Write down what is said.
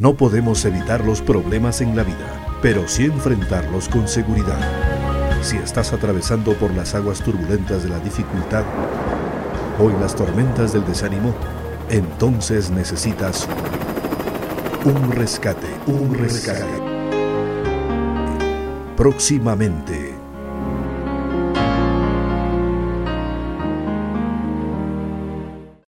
No podemos evitar los problemas en la vida, pero sí enfrentarlos con seguridad. Si estás atravesando por las aguas turbulentas de la dificultad o en las tormentas del desánimo, entonces necesitas un rescate, un rescate. Próximamente